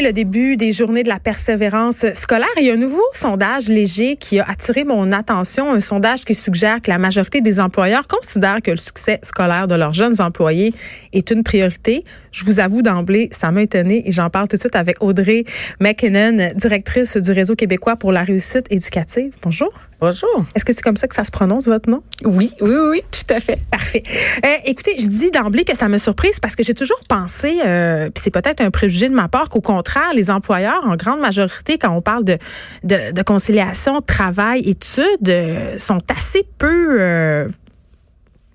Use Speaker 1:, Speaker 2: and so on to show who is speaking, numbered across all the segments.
Speaker 1: Le début des journées de la persévérance scolaire. Il y a un nouveau sondage léger qui a attiré mon attention, un sondage qui suggère que la majorité des employeurs considèrent que le succès scolaire de leurs jeunes employés est une priorité. Je vous avoue d'emblée, ça m'a étonné et j'en parle tout de suite avec Audrey McKinnon, directrice du Réseau québécois pour la réussite éducative. Bonjour.
Speaker 2: Bonjour.
Speaker 1: Est-ce que c'est comme ça que ça se prononce, votre nom?
Speaker 2: Oui, oui, oui, tout à fait.
Speaker 1: Parfait. Euh, écoutez, je dis d'emblée que ça me surprise parce que j'ai toujours pensé, euh, puis c'est peut-être un préjugé de ma part, qu'au contraire, les employeurs, en grande majorité, quand on parle de, de, de conciliation travail-études, euh, sont assez peu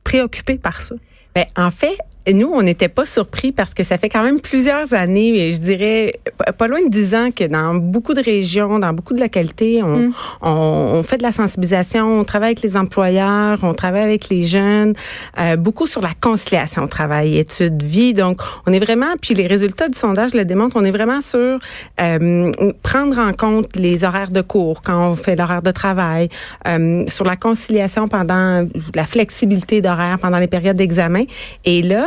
Speaker 1: préoccupés par ça.
Speaker 2: Ben, en fait, nous, on n'était pas surpris parce que ça fait quand même plusieurs années, je dirais pas loin de dix ans, que dans beaucoup de régions, dans beaucoup de localités, on, mm. on, on, fait de la sensibilisation, on travaille avec les employeurs, on travaille avec les jeunes, euh, beaucoup sur la conciliation travail, études, vie. Donc, on est vraiment, puis les résultats du sondage le démontrent, on est vraiment sur euh, prendre en compte les horaires de cours quand on fait l'horaire de travail, euh, sur la conciliation pendant la flexibilité d'horaire pendant les périodes d'examen. Et là,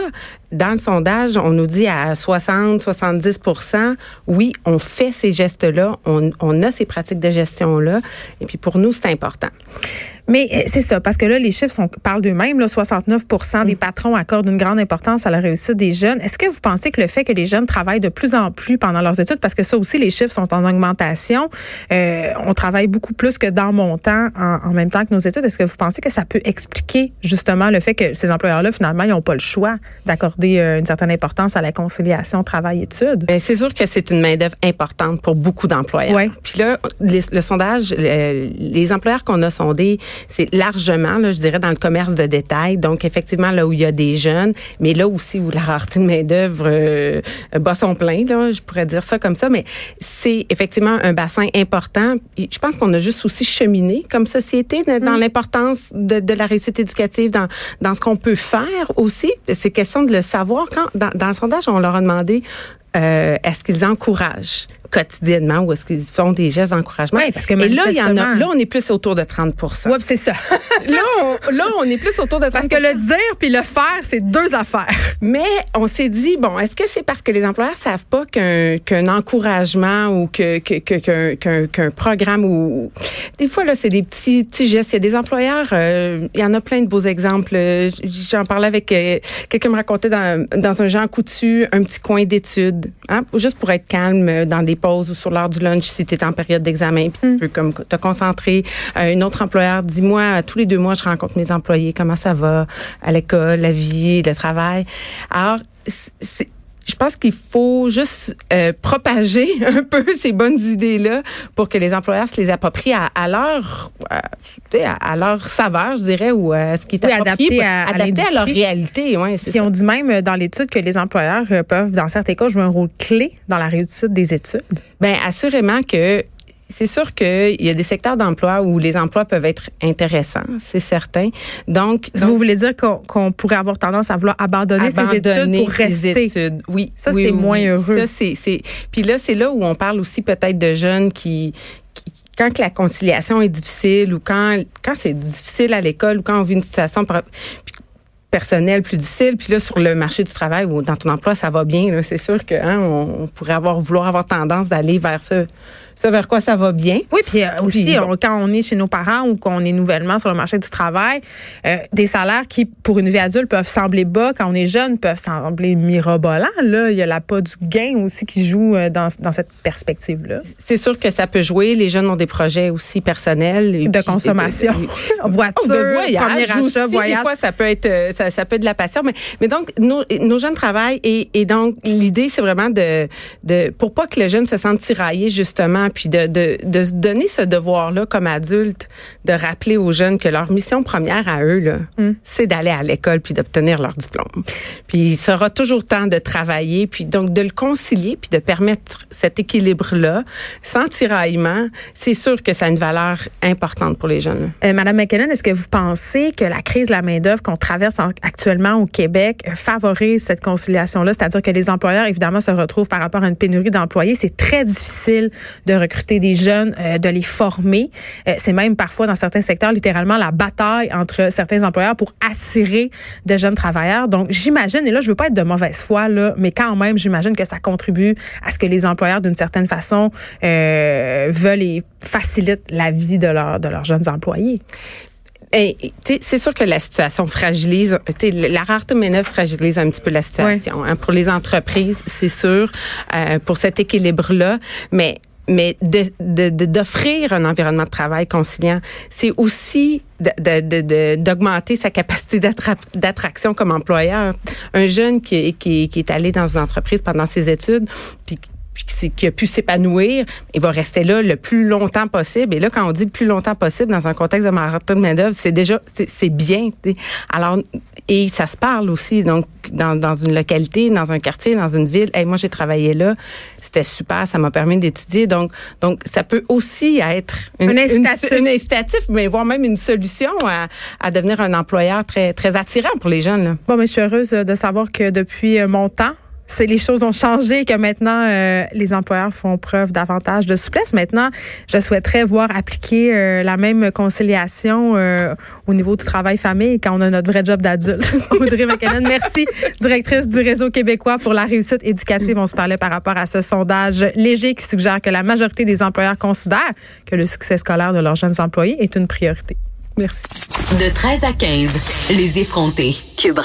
Speaker 2: dans le sondage, on nous dit à 60, 70% oui, on fait ces gestes-là, on, on a ces pratiques de gestion-là. Et puis pour nous, c'est important.
Speaker 1: Mais euh, c'est ça, parce que là, les chiffres sont, parlent d'eux-mêmes. 69% des mm. patrons accordent une grande importance à la réussite des jeunes. Est-ce que vous pensez que le fait que les jeunes travaillent de plus en plus pendant leurs études, parce que ça aussi, les chiffres sont en augmentation, euh, on travaille beaucoup plus que dans mon temps en, en même temps que nos études. Est-ce que vous pensez que ça peut expliquer justement le fait que ces employeurs-là, finalement, ils n'ont pas le choix d'accorder euh, une certaine importance à la conciliation travail-études?
Speaker 2: Ben, c'est sûr que c'est une main-d'œuvre importante pour beaucoup d'employeurs. Ouais. Puis là, le sondage, les employeurs qu'on a sondés, c'est largement, là, je dirais, dans le commerce de détail. Donc, effectivement, là où il y a des jeunes, mais là aussi où la rareté de main-d'œuvre euh, bat son plein, là, je pourrais dire ça comme ça. Mais c'est effectivement un bassin important. Je pense qu'on a juste aussi cheminé comme société dans l'importance de, de, la réussite éducative, dans, dans ce qu'on peut faire aussi. C'est question de le savoir. Quand, dans, dans le sondage, on leur a demandé euh, est-ce qu'ils encouragent quotidiennement ou est-ce qu'ils font des gestes d'encouragement?
Speaker 1: Oui, parce que
Speaker 2: Et là, il y en a, là, on est plus autour de 30%
Speaker 1: Oui, c'est ça.
Speaker 2: là, on, là, on est plus autour de 30
Speaker 1: Parce que le dire puis le faire, c'est deux affaires.
Speaker 2: Mais on s'est dit, bon, est-ce que c'est parce que les employeurs savent pas qu'un qu'un encouragement ou que qu'un qu'un qu'un programme ou des fois là, c'est des petits petits gestes. Il y a des employeurs, euh, il y en a plein de beaux exemples. J'en parlais avec euh, quelqu'un me racontait dans dans un Jean Coutu un petit coin d'études, hein, juste pour être calme dans des pause ou sur l'heure du lunch si tu es en période d'examen, puis tu mm. peux comme te concentrer. Euh, un autre employeur, dis-moi, tous les deux mois, je rencontre mes employés, comment ça va? À l'école, la vie, le travail. Alors, c'est je pense qu'il faut juste euh, propager un peu ces bonnes idées-là pour que les employeurs se les approprient à, à leur à, à, leur saveur, je dirais, ou à ce qui est
Speaker 1: adapté, à,
Speaker 2: adapté à, leur réalité. Ouais,
Speaker 1: Puis on dit même euh, dans l'étude que les employeurs euh, peuvent, dans certains cas, jouer un rôle clé dans la réussite des études.
Speaker 2: Ben assurément que c'est sûr qu'il y a des secteurs d'emploi où les emplois peuvent être intéressants, c'est certain. Donc,
Speaker 1: vous voulez dire qu'on pourrait avoir tendance à vouloir abandonner, ses études pour rester.
Speaker 2: Études. Oui,
Speaker 1: ça c'est moins heureux.
Speaker 2: Ça c'est c'est puis là c'est là où on parle aussi peut-être de jeunes qui, qui quand la conciliation est difficile ou quand quand c'est difficile à l'école ou quand on vit une situation personnelle plus difficile puis là sur le marché du travail ou dans ton emploi ça va bien c'est sûr que hein, on, on, pourrait avoir vouloir avoir tendance d'aller vers ça ça vers quoi ça va bien?
Speaker 1: Oui, puis euh, aussi, quand on est chez nos parents ou qu'on est nouvellement sur le marché du travail, euh, des salaires qui, pour une vie adulte, peuvent sembler bas quand on est jeune, peuvent sembler mirobolants. Là, il y a la pas du gain aussi qui joue euh, dans, dans cette perspective-là.
Speaker 2: C'est sûr que ça peut jouer. Les jeunes ont des projets aussi personnels.
Speaker 1: de consommation. Voiture, de voyage premier achat, voyage.
Speaker 2: Des fois, ça peut être, ça, ça, peut être de la passion. Mais, mais donc, nos, nos jeunes travaillent et, et donc, l'idée, c'est vraiment de, de, pour pas que le jeune se sente tiraillé, justement, puis de, de, de se donner ce devoir-là comme adulte, de rappeler aux jeunes que leur mission première à eux, là, mm. c'est d'aller à l'école puis d'obtenir leur diplôme. Puis il sera toujours temps de travailler, puis donc de le concilier, puis de permettre cet équilibre-là, sans tiraillement, c'est sûr que ça a une valeur importante pour les jeunes.
Speaker 1: Euh, Madame McKinnon, est-ce que vous pensez que la crise de la main-d'œuvre qu'on traverse en actuellement au Québec favorise cette conciliation-là, c'est-à-dire que les employeurs, évidemment, se retrouvent par rapport à une pénurie d'employés. C'est très difficile de recruter des jeunes, euh, de les former. Euh, c'est même parfois dans certains secteurs littéralement la bataille entre certains employeurs pour attirer de jeunes travailleurs. Donc, j'imagine, et là, je veux pas être de mauvaise foi, là, mais quand même, j'imagine que ça contribue à ce que les employeurs, d'une certaine façon, euh, veulent et facilitent la vie de, leur, de leurs jeunes employés.
Speaker 2: C'est sûr que la situation fragilise, la rareté de fragilise un petit peu la situation. Hein, pour les entreprises, c'est sûr, euh, pour cet équilibre-là. Mais mais d'offrir un environnement de travail conciliant, c'est aussi d'augmenter sa capacité d'attraction comme employeur. Un jeune qui, qui, qui est allé dans une entreprise pendant ses études, puis qui a pu s'épanouir, il va rester là le plus longtemps possible. Et là, quand on dit le plus longtemps possible dans un contexte de marathon de main-d'œuvre, c'est déjà, c'est bien. Alors, et ça se parle aussi. Donc, dans, dans une localité, dans un quartier, dans une ville. Hey, moi, j'ai travaillé là. C'était super. Ça m'a permis d'étudier. Donc, donc, ça peut aussi être
Speaker 1: une, incitatif.
Speaker 2: Une, incitatif, mais voire même une solution à, à devenir un employeur très, très attirant pour les jeunes. Là.
Speaker 1: Bon, mais je suis heureuse de savoir que depuis mon temps, c'est les choses ont changé que maintenant euh, les employeurs font preuve davantage de souplesse. Maintenant, je souhaiterais voir appliquer euh, la même conciliation euh, au niveau du travail-famille quand on a notre vrai job d'adulte. Audrey McKinnon, merci, directrice du réseau québécois pour la réussite éducative. On se parlait par rapport à ce sondage léger qui suggère que la majorité des employeurs considèrent que le succès scolaire de leurs jeunes employés est une priorité. Merci.
Speaker 3: De 13 à 15, les effrontés. Cube